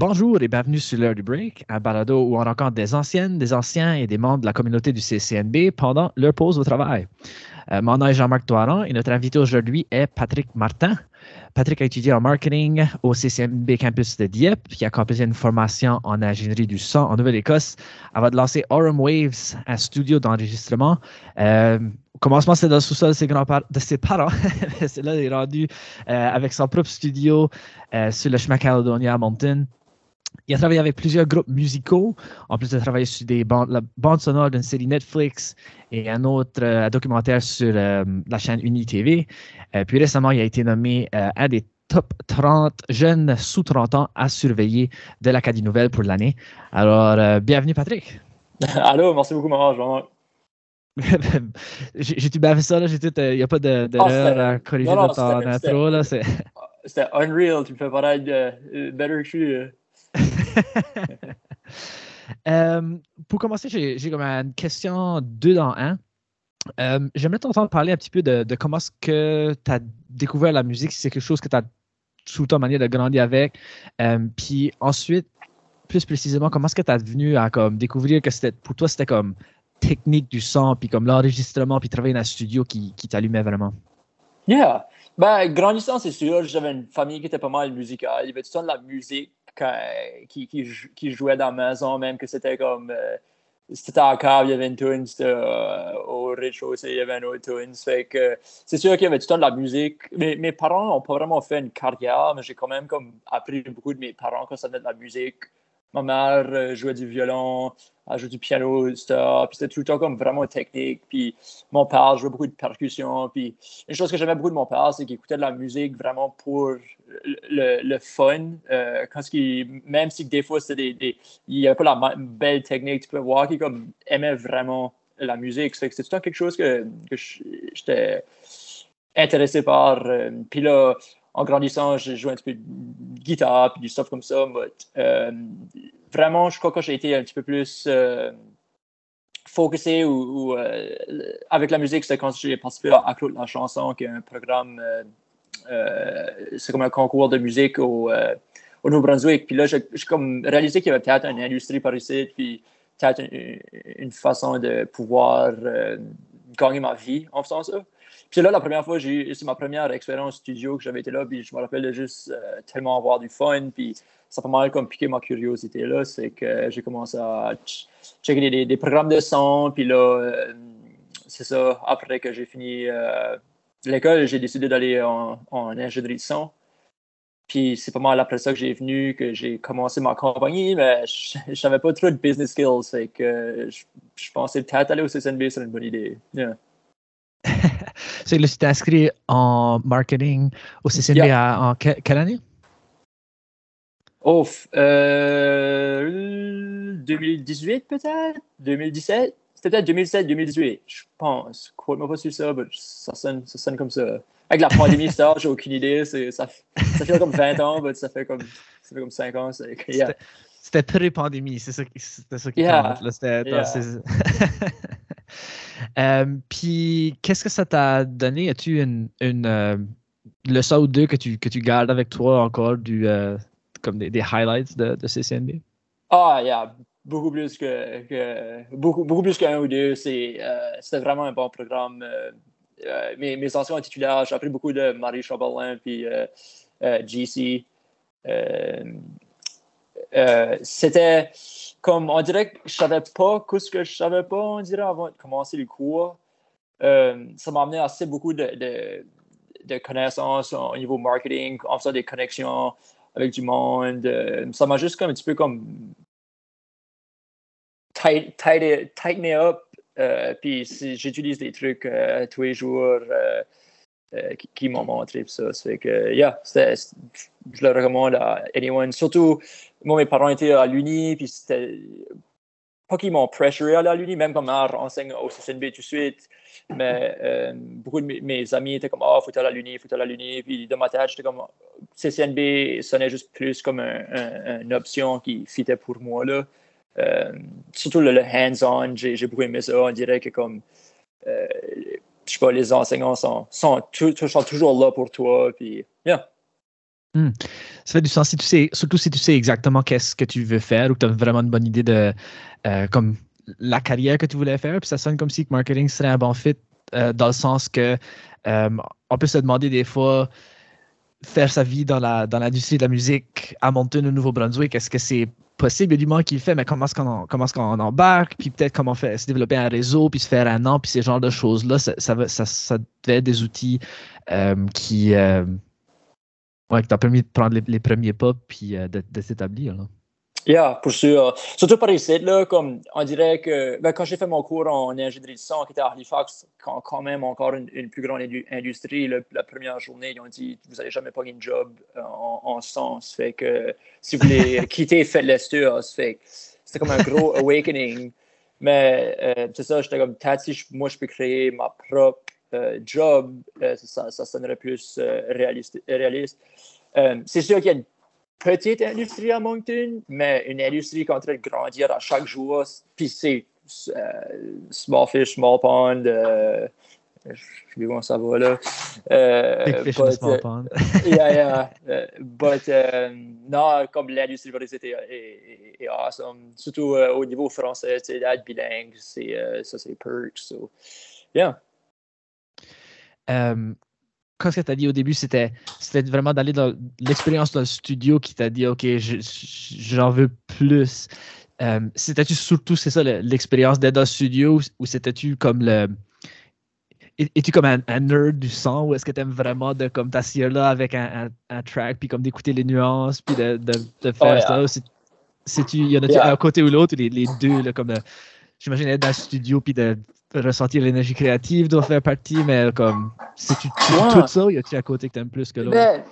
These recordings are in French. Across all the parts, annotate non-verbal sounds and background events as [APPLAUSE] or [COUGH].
Bonjour et bienvenue sur l'heure du break, un balado où on rencontre des anciennes, des anciens et des membres de la communauté du CCNB pendant leur pause au travail. Euh, mon nom est Jean-Marc Toiron et notre invité aujourd'hui est Patrick Martin. Patrick a étudié en marketing au CCNB campus de Dieppe, qui a complété une formation en ingénierie du son en Nouvelle-Écosse avant de lancer Aurum Waves, un studio d'enregistrement. Euh, au commencement, c'était dans le sous-sol de ses, parents. [LAUGHS] c'est là qu'il est rendu euh, avec son propre studio sur le chemin Caledonia Mountain. Il a travaillé avec plusieurs groupes musicaux, en plus de travailler sur des bandes, la bande sonore d'une série Netflix et un autre euh, documentaire sur euh, la chaîne UniTV. Euh, puis récemment, il a été nommé un des top 30 jeunes sous 30 ans à surveiller de l'Acadie Nouvelle pour l'année. Alors, bienvenue Patrick. [LAUGHS] Allô, merci beaucoup, maman. [LAUGHS] J'ai-tu bien fait ça, là? Il n'y a pas d'erreur de, à corriger dans ton intro, [LAUGHS] C'était unreal, tu me fais paraître better que je suis. [LAUGHS] Euh, pour commencer, j'ai comme une question deux dans un. Euh, J'aimerais t'entendre parler un petit peu de, comment est-ce que tu as découvert la musique, si c'est quelque chose que tu as sous ta manière de grandir avec. Euh, puis ensuite, plus précisément, comment est-ce que tu as venu à comme, découvrir que c'était pour toi, c'était comme technique du son, puis comme l'enregistrement, puis travailler dans un studio qui t'allumait vraiment? Yeah. Ben, grandissant, c'est sûr, j'avais une famille qui était pas mal musicale. Il y avait tout temps de la musique qui, qui, jouait dans la maison, même que c'était comme. Euh, c'était à câble, il y avait une tune, euh, au rez-de-chaussée, il y avait un autre tune. Fait que c'est sûr qu'il y avait tout le temps de la musique. Mes, mes parents n'ont pas vraiment fait une carrière, mais j'ai quand même comme appris beaucoup de mes parents quand ça venait de la musique. Ma mère euh, jouait du violon, elle jouait du piano, Puis c'était tout le temps comme vraiment technique. Puis mon père jouait beaucoup de percussion. Puis une chose que j'aimais beaucoup de mon père, c'est qu'il écoutait de la musique vraiment pour le, fun. Euh, quand même si des fois des, il n'y avait pas la belle technique, tu peux voir qu'il aimait vraiment la musique. C'était tout le temps quelque chose que, que j'étais intéressé par. Euh, puis là, en grandissant, j'ai joué un petit peu de guitare puis du stuff comme ça. Euh, vraiment, je crois que j'ai été un petit peu plus euh, focusé ou, euh, avec la musique, c'est quand j'ai participé à la chanson, qui est un programme, c'est comme un concours de musique au, au Nouveau-Brunswick. Puis là, j'ai réalisé qu'il y avait peut-être une industrie par ici, puis peut-être une, une, façon de pouvoir gagner ma vie en faisant ça. Puis là, la première fois, c'est ma première expérience studio que j'avais été là, puis je me rappelle juste euh, tellement avoir du fun, puis ça a pas mal comme piqué ma curiosité là, c'est que j'ai commencé à checker des, programmes de son, puis là, euh, c'est ça, après que j'ai fini euh, l'école, j'ai décidé d'aller en, ingénierie de son. Puis c'est pas mal après ça que j'ai venu, que j'ai commencé ma compagnie, mais je n'avais pas trop de business skills, fait que je, pensais peut-être aller au CSNB, c'est une bonne idée. [LAUGHS] c'est le site inscrit en marketing au CCNB en quelle année? Oh, 2018 peut-être? 2017? C'était peut-être 2017-2018, je pense. Quote-moi pas sur ça, mais ça sonne, ça sonne comme ça. Avec la pandémie, [LAUGHS] ça, j'ai aucune idée. Ça, ça fait comme 20 ans, mais ça fait comme, ça fait comme 5 ans. C'était pré-pandémie, c'est ça, ça qui yeah. compte. Euh, [LAUGHS] puis, qu'est-ce que ça t'a donné? As-tu une, une euh, leçon ou deux que tu, que tu gardes avec toi encore, du, euh, comme des, highlights de, de CCNB? Ah, yeah, beaucoup plus beaucoup, beaucoup plus qu'un ou deux. C'était vraiment un bon programme. mes, anciens titulaires, j'ai appris beaucoup de Marie Chambelin puis GC. C'était comme on dirait que je savais pas ce que je savais pas, on dirait, avant de commencer les cours. Euh, ça m'a amené assez beaucoup de, de, connaissances au niveau marketing, en faisant des connexions avec du monde. Euh, ça m'a juste comme un petit peu comme tight, tight, tighten up. Euh, puis j'utilise des trucs tous les jours qui, m'ont montré ça? Ça fait que, yeah, je le recommande à anyone. Surtout, moi, mes parents étaient à l'Uni, puis c'était pas qu'ils m'ont pressuré à aller à l'Uni, même comme mère enseigne au CCNB tout de suite. Mais euh, beaucoup de mes, amis étaient comme, ah, oh, faut aller à l'Uni, faut aller à l'Uni. Puis dans ma tête, j'étais comme, CCNB sonnait juste plus comme une option qui fitait pour moi. Là. Euh, surtout le, hands-on, j'ai beaucoup aimé ça. On dirait que comme, euh, je pas, les enseignants sont, toujours là pour toi. Puis, yeah. Hmm. Ça fait du sens si tu sais, surtout si tu sais exactement qu'est-ce que tu veux faire ou que tu as vraiment une bonne idée de euh, comme la carrière que tu voulais faire. Puis ça sonne comme si marketing serait un bon fit euh, dans le sens que euh, on peut se demander des fois faire sa vie dans la dans l'industrie de la musique à Moncton au Nouveau-Brunswick, est-ce que c'est possible? Monde qui le fait, mais comment est-ce qu'on embarque? Puis peut-être comment faire, se développer un réseau, puis se faire un nom, puis ces genres de choses-là, ça, ça, ça, ça devait être des outils qui ouais, qui t'a permis de prendre les, premiers pas puis euh, de, s'établir. Yeah, pour sûr. Surtout par ici, là, comme on dirait que ben, quand j'ai fait mon cours en ingénierie de son qui était à Halifax, quand, quand même encore une, une plus grande industrie, la première journée, ils ont dit vous n'allez jamais pas un job euh, en, en. Fait que si vous voulez [LAUGHS] quitter, faites-le Fait c'était comme un gros [LAUGHS] awakening. Mais euh, c'est ça, j'étais comme, si moi je peux créer ma propre euh, job, euh, ça, ça sonnerait plus réaliste. réaliste. c'est sûr qu'il y a une petite industrie à Moncton, mais une industrie qui est en train de grandir à chaque jour. Puis c'est small fish, small pond. je sais comment ça va là. Big fish but, small pond. [LAUGHS] yeah, yeah. but non, comme l'industrie est, est, est, awesome. Surtout au niveau français, c'est d'être bilingue, c'est ça c'est perks. So, yeah. Euh, quand ce que tu as dit au début, c'était vraiment d'aller dans l'expérience dans le studio qui t'a dit OK, j'en veux plus. Euh, c'était-tu surtout, c'est ça, l'expérience d'être dans le studio ou c'était-tu comme le. Es-tu comme un, nerd du son ou est-ce que tu aimes vraiment de comme t'asseoir là avec un, un, track puis comme d'écouter les nuances puis de, de, faire oh, ça? C'est-tu, y en a un côté ou l'autre, les, les deux, là, comme j'imagine être dans le studio puis de ressentir l'énergie créative doit faire partie, mais comme, si tu, tout ça, y a-tu un côté que tu aimes plus que l'autre? Ben,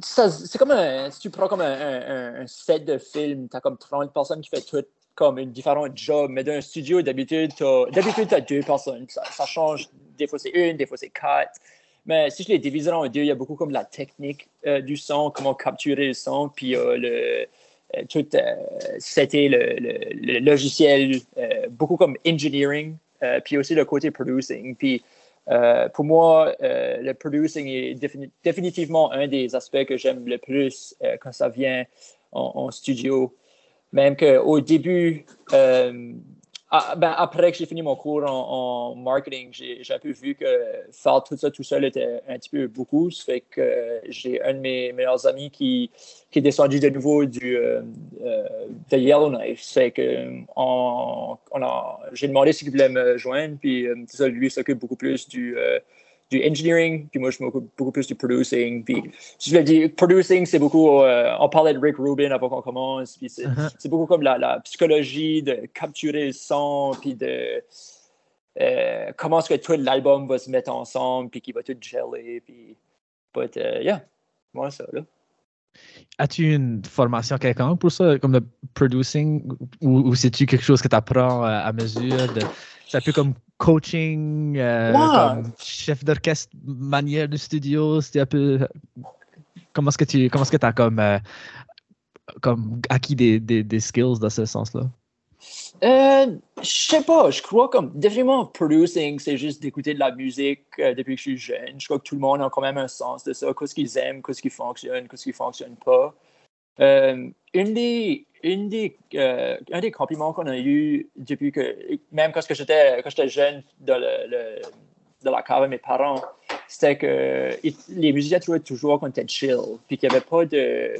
c'est comme un, si tu prends comme un, un, set de film, tu as comme 30 personnes qui font tout comme une différente job, mais dans un studio, d'habitude, tu as, deux personnes. Ça, change, des fois c'est une, des fois c'est quatre. Mais si je les divise en deux, il y a beaucoup comme la technique euh, du son, comment capturer le son, puis euh, le, euh, tout, c'était le, le, logiciel, beaucoup comme engineering, euh, puis aussi le côté producing. Puis euh, pour moi, euh, le producing est définitivement un des aspects que j'aime le plus quand ça vient en, studio. Même qu'au début, ah, ben, après que j'ai fini mon cours en, marketing, j'ai un peu vu que faire tout ça tout seul était un petit peu beaucoup. Ça fait que j'ai un de mes meilleurs amis qui, qui est descendu de nouveau du, euh, euh, de Yellowknife. C'est que on, j'ai demandé s'il voulait me joindre, puis euh, ça, lui s'occupe beaucoup plus du du engineering, puis moi, je m'occupe beaucoup plus du producing. Puis, je l'ai dit, producing, c'est beaucoup, euh, on parlait de Rick Rubin avant qu'on commence, puis c'est, uh-huh. beaucoup comme la, la, psychologie de capturer le son, puis de euh, comment est-ce que tout l'album va se mettre ensemble, puis qu'il va tout geler, puis, but, uh, yeah, moi, ça, là. As-tu une formation quelconque pour ça, comme le producing, ou, ou c'est-tu quelque chose que tu apprends à mesure de c'est un peu comme coaching, euh, comme chef d'orchestre, manière de studio. C'était un peu. Comment est-ce que tu comment est-ce que as comme, euh, comme acquis des, des, des, skills dans ce sens-là? Euh, je sais pas, je crois comme définitivement producing, c'est juste d'écouter de la musique euh, depuis que je suis jeune. Je crois que tout le monde a quand même un sens de ça, qu'est-ce qu'ils aiment, qu'est-ce qui fonctionne, qu'est-ce qui fonctionne pas. Euh, des, une des, euh, un des compliments qu'on a eu depuis que, même quand j'étais, jeune dans, la cave de mes parents, c'était que les musiciens trouvaient toujours qu'on était chill, puis qu'il n'y avait pas de.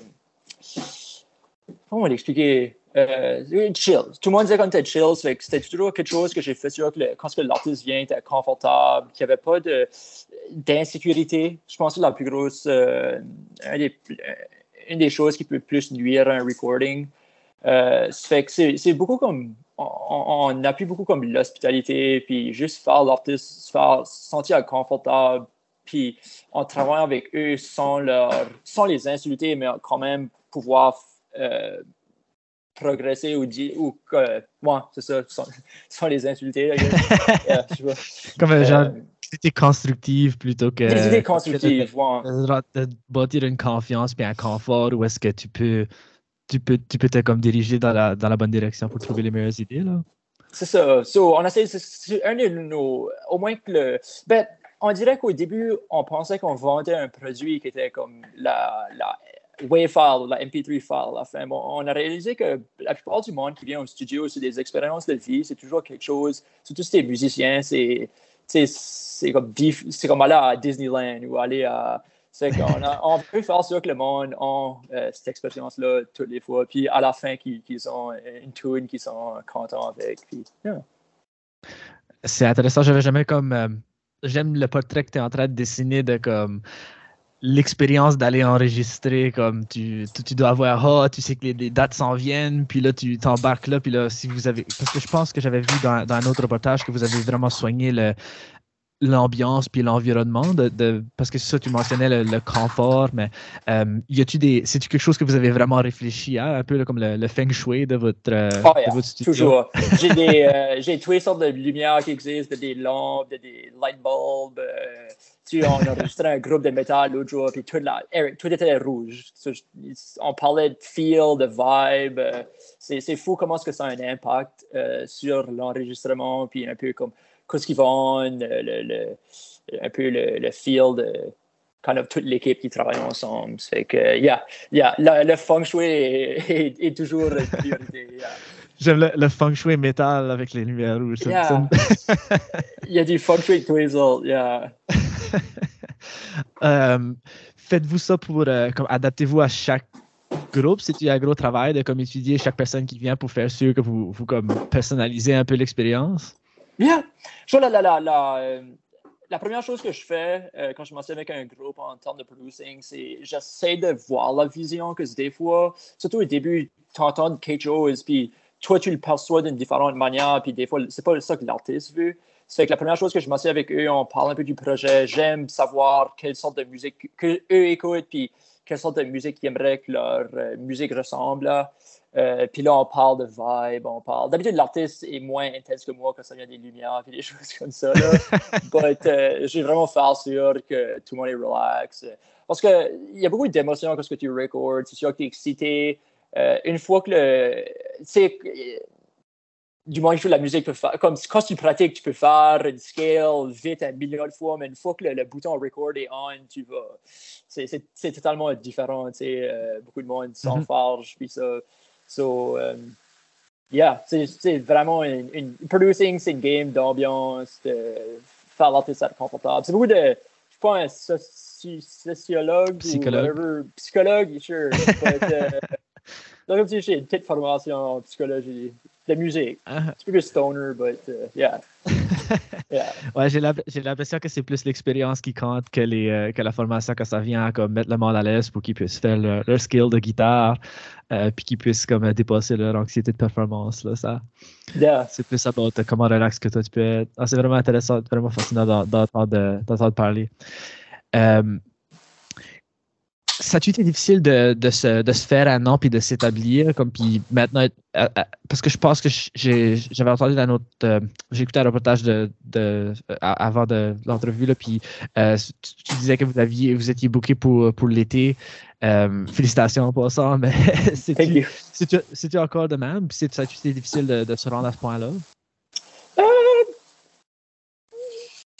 Comment l'expliquer? Euh, chill. Tout le monde disait qu'on était chill, c'était toujours quelque chose que j'ai fait sûr quand l'artiste vient, était confortable, qu'il n'y avait pas d'insécurité. Je pense que la plus grosse, euh, une des choses qui peut plus nuire à un recording. Euh, fait que c'est beaucoup comme on, appuie beaucoup comme l'hospitalité, puis juste faire l'artiste se faire sentir confortable, puis en travaillant avec eux sans, leur, sans les insulter, mais quand même pouvoir euh, progresser ou dire, ou euh, moi, c'est ça, sans, [LAUGHS] les insulter. [LAUGHS] comme un genre c'était constructive plutôt que. Des idées constructives, de, bâtir une confiance puis un confort où est-ce que tu peux, tu peux, tu peux te comme diriger dans la, dans la bonne direction pour trouver les meilleures idées, là. C'est ça. So, on essaie, c'est un de nos. Au moins que le. Ben, on dirait qu'au début, on pensait qu'on vendait un produit qui était comme la, la WAV file, la MP3 file à la fin. Bon, on a réalisé que la plupart du monde qui vient au studio, c'est des expériences de vie, c'est toujours quelque chose, surtout si tu musicien, c'est c'est comme, comme aller à Disneyland ou aller à. C'est qu'on [LAUGHS] on peut faire sûr que le monde a euh, cette expérience-là toutes les fois, puis à la fin, qu'ils ont une tune qu'ils sont contents avec. C'est intéressant, j'avais jamais comme. Euh, j'aime le portrait que tu es en train de dessiner de comme l'expérience d'aller enregistrer, comme tu, tu, dois avoir, oh, tu sais que les, dates s'en viennent, puis là, tu t'embarques là, puis là, si vous avez. Parce que je pense que j'avais vu dans, dans, un autre reportage que vous avez vraiment soigné le, l'ambiance puis l'environnement de, parce que ça tu mentionnais le, confort mais euh, y a-tu des c'est quelque chose que vous avez vraiment réfléchi à un peu comme le, feng shui de votre, euh, oh, studio? toujours. [LAUGHS] J'ai des euh, j'ai toutes sortes de lumières qui existent des lampes des light bulbs tu on a enregistré un groupe de métal l'autre jour puis tout, la, tout était rouge. On parlait de feel de vibe c'est fou comment est-ce que ça a un impact sur l'enregistrement puis un peu comme qu'est-ce qu'ils vont, le, un peu le, le feel de kind of toute l'équipe qui travaille ensemble. C'est que, yeah, yeah, le, feng shui est, toujours une priorité. J'aime le, feng shui métal avec les lumières rouges. Il y a du feng shui twizzle, yeah. [LAUGHS] Euh, faites-vous ça pour, euh, adaptez-vous à chaque groupe, c'est un gros travail de comme étudier chaque personne qui vient pour faire sûr que vous, vous comme personnalisez un peu l'expérience? Yeah. la, la, la, la, euh, la, première chose que je fais euh, quand je m'assieds avec un groupe en termes de producing, c'est j'essaie de voir la vision, que des fois, surtout au début, tu entends quelque chose, puis toi, tu le perçois d'une différente manière, puis des fois, c'est pas ça que l'artiste veut. C'est que la première chose que je m'assieds avec eux, on parle un peu du projet. J'aime savoir quelle sorte de musique que eux écoutent, puis quelle sorte de musique ils aimeraient que leur euh, musique ressemble. Euh, puis là, on parle de vibe, on parle. D'habitude, l'artiste est moins intense que moi quand ça vient des lumières et des [LAUGHS] choses comme ça. [LAUGHS] But euh, j'ai vraiment fait sûr que tout le monde est relax. Parce qu'il y a beaucoup d'émotions quand tu records. C'est sûr que tu es excité. Euh, une fois que le. Tu du moins, la musique, faire, comme quand tu pratiques, tu peux faire une scale vite un million de fois, mais une fois que le, bouton record est on, tu vas. C'est totalement différent. beaucoup de monde s'enfarge, mm puis ça. So, um, yeah, c'est vraiment une, une, producing, c'est une game d'ambiance, de faire l'artiste confortable. C'est beaucoup de, je suis pas un sociologue psychologue. ou whatever, psychologue, sure. But, uh, [LAUGHS] donc, j'ai une petite formation en psychologie de musique. Uh -huh. C'est plus stoner, but uh, yeah. [LAUGHS] ouais, j'ai l'impression que c'est plus l'expérience qui compte que, les, euh, que la formation quand ça vient comme mettre le monde à l'aise pour qu'ils puissent faire leur, skill de guitare euh, puis qu'ils puissent comme dépasser leur anxiété de performance. Là, ça. C'est plus about comment relax que toi tu peux être. Ah, c'est vraiment intéressant, vraiment fascinant d'entendre parler. Euh, ça a été difficile de, de, se, de, se, faire un nom puis de s'établir comme puis maintenant euh, euh, parce que je pense que j'avais entendu dans notre euh, j'ai écouté un reportage de, de avant de l'entrevue puis tu, disais que vous aviez vous étiez booké pour pour l'été. Félicitations en passant [LAUGHS] mais c'est-tu encore de même? Puis ça a été difficile de, de, se rendre à ce point là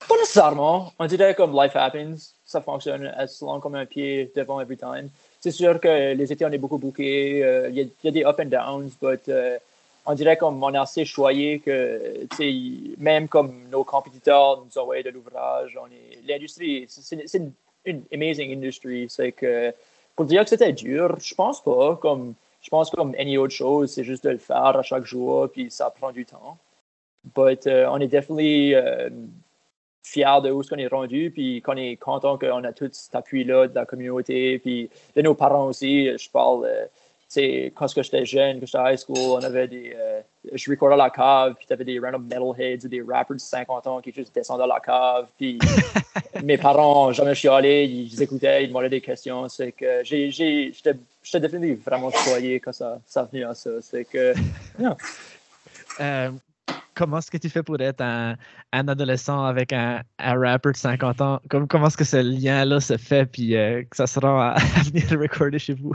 pas nécessairement. On dirait comme life happens ça fonctionne long comme un pied devant every time. C'est sûr que les étés, on est beaucoup bouqués. Euh, il y, a des up and downs, mais euh, on dirait qu'on est assez choyé que même comme nos compétiteurs nous envoient de l'ouvrage, l'industrie, c'est une, une, amazing industrie. C'est que pour dire que c'était dur, je pense pas. Comme, je pense comme any autre chose, c'est juste de le faire à chaque jour, puis ça prend du temps. Mais euh, on est definitely fiers de où ce qu'on est rendu, puis qu'on est content qu'on a tout cet appui-là de la communauté, puis de nos parents aussi. Je parle, euh, tu sais, quand j'étais jeune, quand j'étais à high school, on avait des. Euh, je recordais à la cave, puis t'avais des random metalheads ou des rappers de 50 ans qui juste descendaient à la cave, puis [LAUGHS] mes parents, jamais chialé, ils écoutaient, ils demandaient des questions. C'est que j'ai. J'étais définitivement vraiment choyé quand ça, ça venait à ça. C'est que. [LAUGHS] Euh, comment est-ce que tu fais pour être un, adolescent avec un, un rapper de 50 ans? comment est-ce que ce lien-là se fait puis euh, que ça se rend à, [LAUGHS] venir recorder chez vous?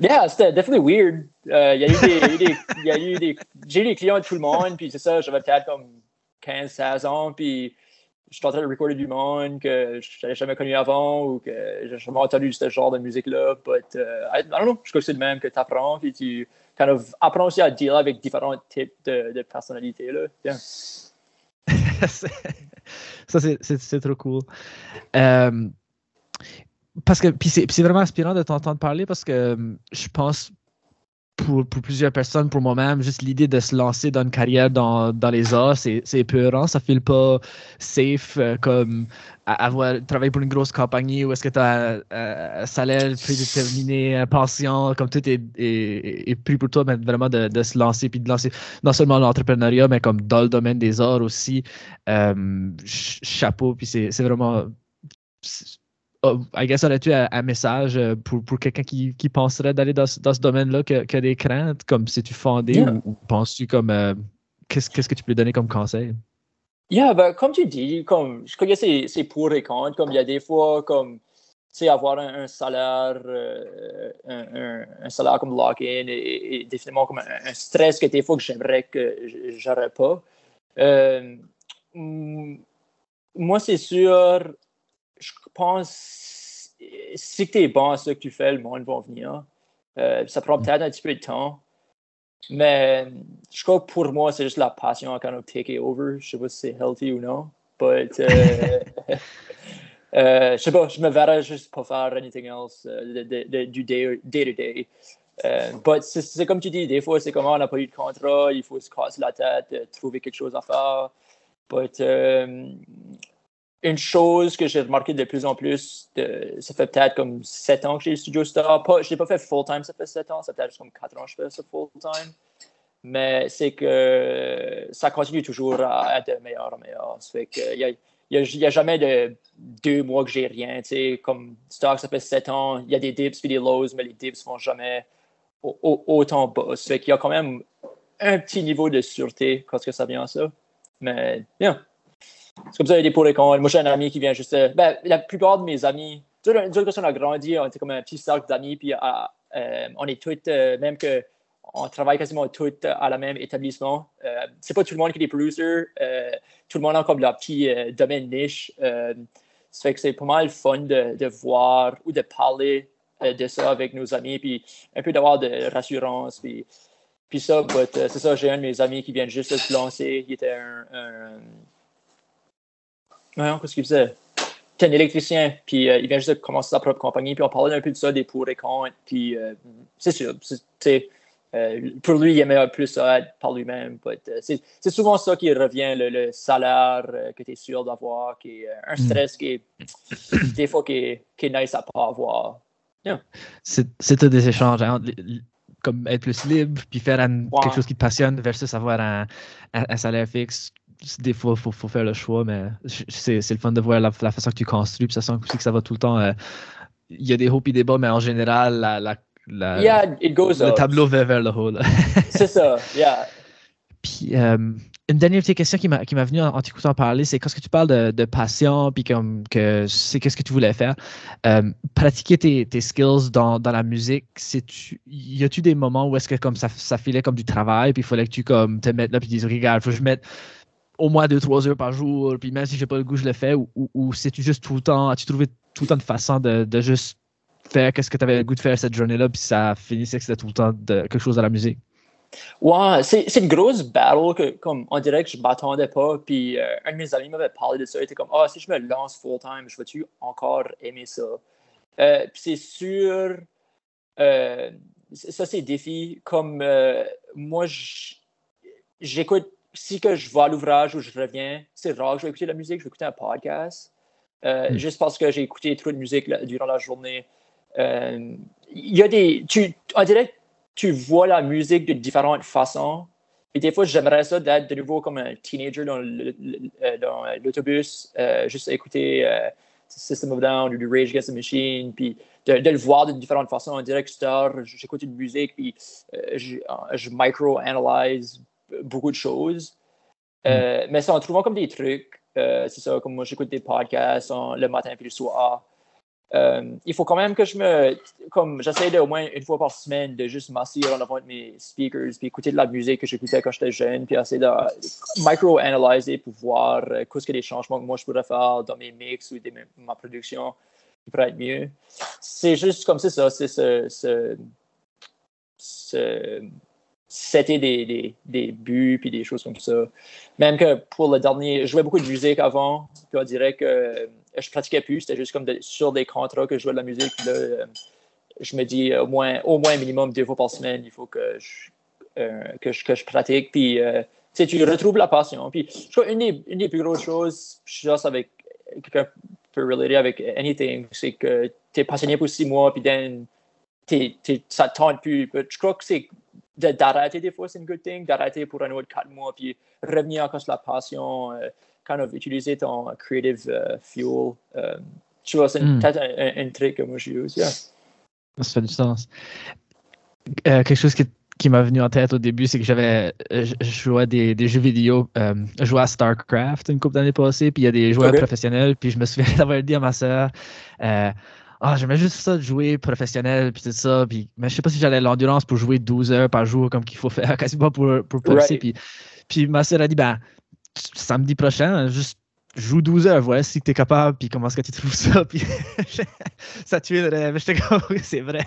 Yeah, c'était definitely weird. Euh, il y a eu des, y a eu des, j'ai eu des clients de tout le monde, puis c'est ça, j'avais peut-être comme 15, 16 ans, puis je suis en train de recorder du monde que je n'avais jamais connu avant ou que j'ai jamais entendu ce genre de musique-là. But, uh, I, je crois que c'est le même que tu apprends, puis tu kind of apprends aussi à dealer avec différents types de, personnalités. Là. [LAUGHS] Ça, c'est trop cool. Euh, parce que, puis c'est vraiment inspirant de t'entendre parler parce que euh, je pense pour, plusieurs personnes, pour moi-même, juste l'idée de se lancer dans une carrière dans, dans les arts, c'est épeurant. Ça ne file pas safe euh, comme avoir travailler pour une grosse compagnie où est-ce que tu as un, salaire prédéterminé, un pension, comme tout est, est, pris pour toi, mais vraiment de, de, se lancer, puis de lancer non seulement l'entrepreneuriat, mais comme dans le domaine des arts aussi. Euh, chapeau, puis c'est vraiment oh, I guess, aurais-tu un, un, message euh, pour, pour quelqu'un qui, qui, penserait d'aller dans, dans, ce domaine-là, qui, a des craintes, comme si tu fondé ou, penses-tu comme. Euh, qu'est-ce, qu'est-ce que tu peux donner comme conseil? Yeah, ben, comme tu dis, comme, je connais ces, ces pour et contre. Comme il y a des fois, comme, avoir un, salaire, euh, un, un, salaire comme lock-in et, définitivement comme un, stress que des fois que j'aimerais que j'aurais pas. moi, c'est sûr, pense, si tu es bon à ce que tu fais, le monde va venir. Euh, ça prend peut-être un petit peu de temps. Mais je crois que pour moi, c'est juste la passion kind of take over. Je sais pas si c'est healthy ou non. But, euh, [LAUGHS] euh, je sais pas, je me verrais juste pas faire anything else du day-to-day. but c'est comme tu dis, des fois, c'est comme ah, on n'a pas eu de contrat, il faut se casser la tête, trouver quelque chose à faire. But, une chose que j'ai remarqué de plus en plus, ça fait peut-être comme sept ans que j'ai le studio Star. je ne l'ai pas fait full-time, ça fait sept ans, ça fait peut-être comme quatre ans que je fais ça full-time. Mais c'est que ça continue toujours à être meilleur en meilleur. Ça fait il n'y a, jamais de deux mois que j'ai rien. Comme Star, ça fait sept ans, il y a des dips et des lows, mais les dips ne vont jamais autant bas. Ça qu'il y a quand même un petit niveau de sûreté quand ça vient à ça. Mais bien. C'est comme ça, il y des pour et contre. Moi, j'ai un ami qui vient juste. Euh, ben, la plupart de mes amis, tu sais, quand on a grandi, on était comme un petit cercle d'amis, puis euh, on est tous, euh, même que on travaille quasiment tous à la même établissement. c'est pas tout le monde qui est des producers. tout le monde a comme leur petit domaine niche. ça fait que c'est pas mal fun de, de voir ou de parler de ça avec nos amis, puis un peu d'avoir de rassurance. Puis, puis ça, c'est ça, j'ai un de mes amis qui vient juste de se lancer. Il était un non, qu'est-ce qu'il faisait? C'était un électricien, puis euh, il vient juste de commencer sa propre compagnie, puis on parlait un peu de ça, des pour et contre, puis euh, c'est sûr, euh, pour lui, il aimait plus ça par lui-même. c'est souvent ça qui revient, le, salaire que tu es sûr d'avoir, qui est un hmm. stress qui est [COUGHS] des fois qui est, qui nice à pas avoir. C'est tout des échanges, hein, comme être plus libre, puis faire quelque chose qui te passionne versus avoir un, un salaire fixe des fois, il faut, faire le choix, mais c'est, le fun de voir la, façon que tu construis. Puis ça sent aussi que ça va tout le temps. Euh, il y a des hauts et des bas, mais en général, la, la, le tableau va vers le haut. [LAUGHS] c'est ça, yeah. Puis, euh, une dernière petite question qui m'a, venue en, t'écoutant parler, c'est quand que tu parles de, de passion, puis comme que c'est qu'est-ce que tu voulais faire, euh, pratiquer tes, tes, skills dans, dans la musique, c'est-tu, y a-tu des moments où est-ce que comme ça, ça filait comme du travail, puis il fallait que tu comme te mettes là, puis dises, regarde, faut que je mette au moins 2-3 heures par jour, puis même si j'ai pas le goût, je le fais, ou, ou, c'est-tu juste tout le temps, as-tu trouvé tout le temps de façon de, de juste faire qu'est-ce que tu avais le goût de faire cette journée-là, puis ça finissait que c'était tout le temps de, quelque chose à la musique? Ouais, c'est, une grosse battle que, comme, on dirait que je m'attendais pas. Puis euh, un de mes amis m'avait parlé de ça. Il était comme, ah, si je me lance full-time, je vais-tu encore aimer ça? Euh, puis c'est sûr, euh, ça c'est défi. Comme moi, j'écoute si que je vais à l'ouvrage ou je reviens, c'est rare que je vais écouter la musique, je vais écouter un podcast. Euh, hmm. Juste parce que j'ai écouté trop de musique durant la journée. Euh, il y a des. Tu, on dirait tu vois la musique de différentes façons. Et des fois, j'aimerais ça d'être de nouveau comme un teenager dans euh, l'autobus, juste écouter System of Down ou du Rage Against the Machine, puis de, le voir de différentes façons. On dirait que j'écoute une musique, puis je, je micro-analyse beaucoup de choses. Euh, mm. mais c'est en trouvant comme des trucs. Euh, c'est ça, comme moi, j'écoute des podcasts le matin puis le soir. euh, il faut quand même que je me. Comme j'essaie au moins une fois par semaine de juste m'asseoir en avant de mes speakers, puis écouter de la musique que j'écoutais quand j'étais jeune, puis essayer de micro-analyser pour voir euh, qu'est-ce que des changements que moi je pourrais faire dans mes mix ou dans ma production qui pourrait être mieux. C'est juste comme c'est ça, c'est ce, ce, ce c'était des, des, des, buts puis des choses comme ça. Même que pour le dernier, je jouais beaucoup de musique avant, puis on dirait que je pratiquais plus, c'était juste comme sur des contrats que je jouais de la musique. Là, euh, je me dis au moins, au moins minimum deux fois par semaine, il faut que je, euh, que je, que je pratique. Puis euh, tu retrouves la passion. Puis je crois une des, une des plus grosses choses, je suis avec quelqu'un peut relater avec anything, c'est que tu es passionné pour six mois, puis then, ça ne tente plus. Je crois que c'est d'arrêter des fois, c'est une good thing, d'arrêter pour un autre quatre mois, puis revenir encore sur la passion kind of utiliser ton creative uh, fuel. Um, tu vois, c'est mm. peut-être un, un, truc que moi j'use. Yeah. Ça fait du sens. Euh, quelque chose qui, qui m'est venu en tête au début, c'est que j'avais euh, je jouais des, des jeux vidéo, euh, je jouais à StarCraft une couple d'années passées, puis il y a des joueurs professionnels, puis je me souviens [LAUGHS] d'avoir dit à ma soeur, euh, ah, j'aimais juste ça de jouer professionnel, puis tout ça. Puis, mais je sais pas si j'avais l'endurance pour jouer 12 heures par jour, comme qu'il faut faire [LAUGHS] quasiment pour, pour passer. Puis, puis ma soeur a dit, ben, samedi prochain, juste joue 12 heures, voilà si tu es capable, puis comment est-ce que tu trouves ça, [LAUGHS] puis [LAUGHS] ça tue le rêve. J'étais comme, oui, c'est vrai.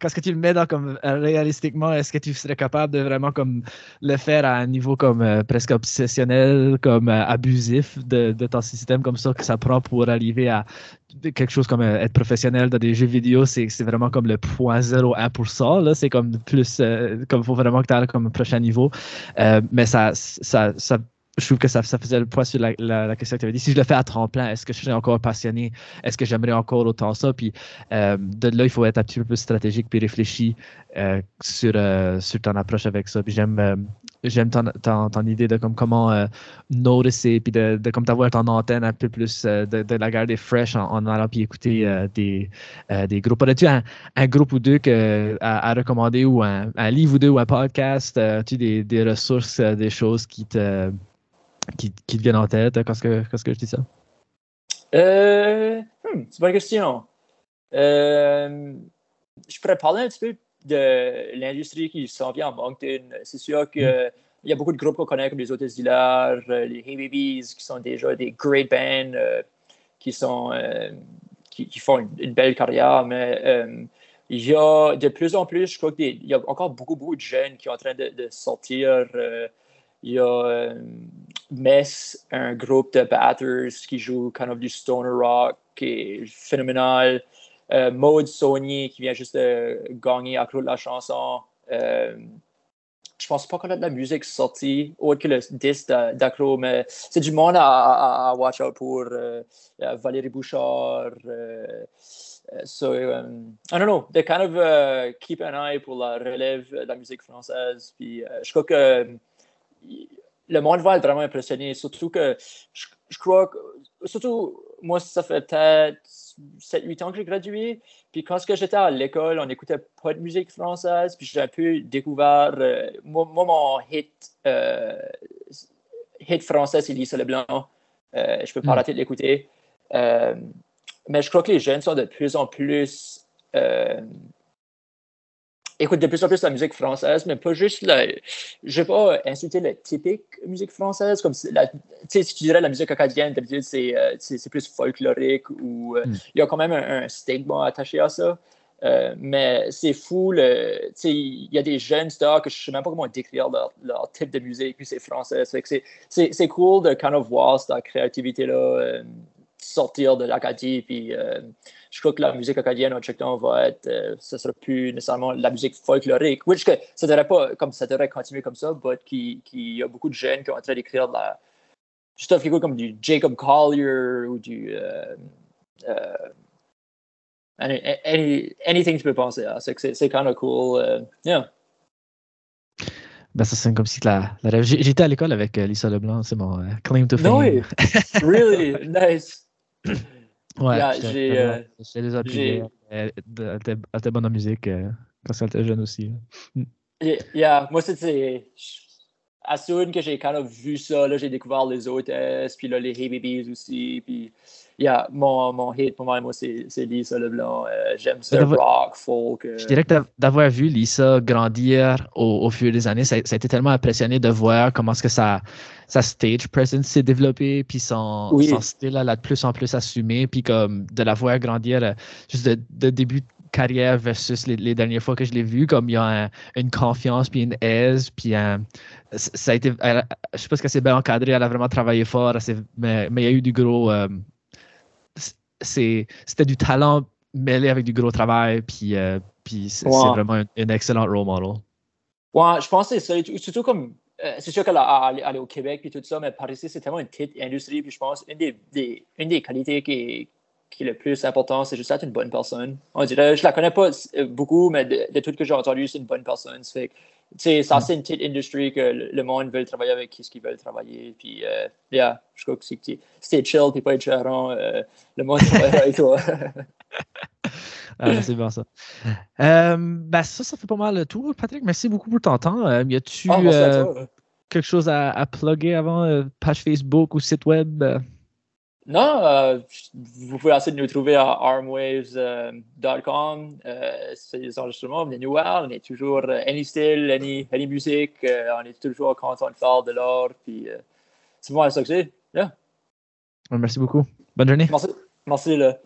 Quand est-ce que tu le mets dans comme réalistiquement, est-ce que tu serais capable de vraiment comme le faire à un niveau comme euh, presque obsessionnel, comme euh, abusif de, de, ton système comme ça que ça prend pour arriver à quelque chose comme euh, être professionnel dans des jeux vidéo, c'est vraiment comme le 0.01%, là, c'est comme plus, comme faut vraiment que tu ailles comme prochain niveau. mais ça, ça, ça je trouve que ça, ça, faisait le poids sur la, la, question que tu avais dit. Si je le fais à tremplin, est-ce que je serais encore passionné? Est-ce que j'aimerais encore autant ça? Puis euh, de là, il faut être un petit peu plus stratégique puis réfléchi euh, sur, euh, sur ton approche avec ça. Puis j'aime j'aime ton, ton, ton, idée de comme, comment noticer puis de, de comme t'avoir ton antenne un peu plus de, la garder fresh en, allant puis écouter des, des groupes. As-tu un, un, groupe ou deux que, à, à, recommander ou un, un, livre ou deux ou un podcast? As-tu des, des ressources, des choses qui te qui, qui te viennent en tête? Quand, que, quand que je dis ça? Euh, hmm, c'est une bonne question. Euh, je pourrais parler un petit peu de l'industrie qui s'en vient à Moncton. C'est sûr qu'il hmm. y a beaucoup de groupes qu'on connaît comme les Hôtels d'Hilaire, les Hey Babies, qui sont déjà des great bands euh, qui, sont, euh, qui, qui, font une, belle carrière, mais euh, il y a de plus en plus, je crois qu'il y a encore beaucoup, beaucoup de jeunes qui sont en train de, de sortir il y a euh, Mess, un groupe de batters qui joue kind of du stoner rock, qui est phénoménal. Euh, Sony qui vient juste de gagner à de la chanson. Euh, je pense pas qu'on a de la musique sortie, autre que le disque d'Acro, mais c'est du monde à, watch out pour. Euh, Valérie Bouchard. so, um, I don't know, they kind of uh, keep an eye pour la relève de la musique française. Puis, je crois que le monde va être vraiment impressionné. Surtout que je, crois que, surtout, moi, ça fait peut-être 7-8 ans que j'ai gradué. Puis quand j'étais à l'école, on n'écoutait pas de musique française. Puis j'ai un peu découvert, euh, moi, mon hit, euh, hit français, c'est Lisa Leblanc. Euh, je peux pas mm. arrêter de l'écouter. mais je crois que les jeunes sont de plus en plus écoute de plus en plus la musique française, mais pas juste la. Je vais pas insulter la typique musique française, comme si, si tu dirais la musique acadienne, d'habitude, c'est, euh, c'est, plus folklorique ou euh, hmm. il y a quand même un, stigma attaché à ça. Euh, mais c'est fou, il y a des jeunes stars que je ne sais même pas comment décrire leur, type de musique, puis c'est français. C'est cool de kind of voir cette créativité-là sortir de l'Acadie, puis je crois que la musique acadienne au Tchèque va être, euh, ce sera plus nécessairement la musique folklorique, which que ça devrait pas, comme ça devrait continuer comme ça, mais qui, qui y a beaucoup de jeunes qui sont en train d'écrire de la, du stuff qui comme du Jacob Collier ou du, euh, euh, any, anything tu peux penser à, c'est, c'est kind of cool, yeah. Ben, ça c'est comme si la, la J'étais à l'école avec Lisa Leblanc, c'est mon claim to fame. No really? [LAUGHS] Nice. Ouais, j'ai euh, des appuyés. Elle était bonne en musique euh, quand elle était jeune aussi. Mm. Yeah, moi, c'était. À Soon que j'ai quand même vu ça, là, j'ai découvert les hôtesses, puis là, les Hey Babies aussi, puis yeah, mon, mon hit pour moi, moi c'est Lisa Leblanc. Euh, J'aime ça, rock, folk. Euh. Je dirais que d'avoir vu Lisa grandir au, au, fur des années, ça, ça, a été tellement impressionné de voir comment est-ce que sa, sa stage presence s'est développée, puis son, son style a de plus en plus assumé, puis comme de la voir grandir euh, juste de, de début carrière versus les, dernières fois que je l'ai vu, comme il y a une confiance puis une aise, puis ça a été, je sais pas ce que c'est bien encadré, elle a vraiment travaillé fort, mais, mais, il y a eu du gros, euh, c'était du talent mêlé avec du gros travail, puis, euh, puis c'est vraiment un, excellent role model. Ouais, je pense que c'est ça, surtout comme, euh, c'est sûr qu'elle est au Québec puis tout ça, mais par ici, c'est tellement une petite industrie, puis je pense une des, une des qualités qui qui est le plus important, c'est juste être une bonne personne. On dirait, je la connais pas euh, beaucoup, mais de, tout ce que j'ai entendu, c'est une bonne personne. Ça fait ça, mm. c'est une petite industrie que le, monde veut travailler avec qui ce qu'ils veulent travailler. Puis, euh, yeah, je crois que c'est c'était chill, t'es pas écœurant, euh, le monde travaille avec toi. [LAUGHS] ah, c'est bon ça. Euh, ben, ça, ça fait pas mal le tour, Patrick. Merci beaucoup pour ton temps. Y a-tu ah, quelque chose à, à plugger avant, page Facebook ou site web? Non, euh, vous pouvez essayer de nous trouver à armwaves.com. Euh, c'est des enregistrements, venez nous voir. On est toujours euh, any style, any, any musique. on est toujours content de faire de l'art. Puis c'est bon, ça que c'est. Merci beaucoup. Bonne journée. Merci. Merci. Là.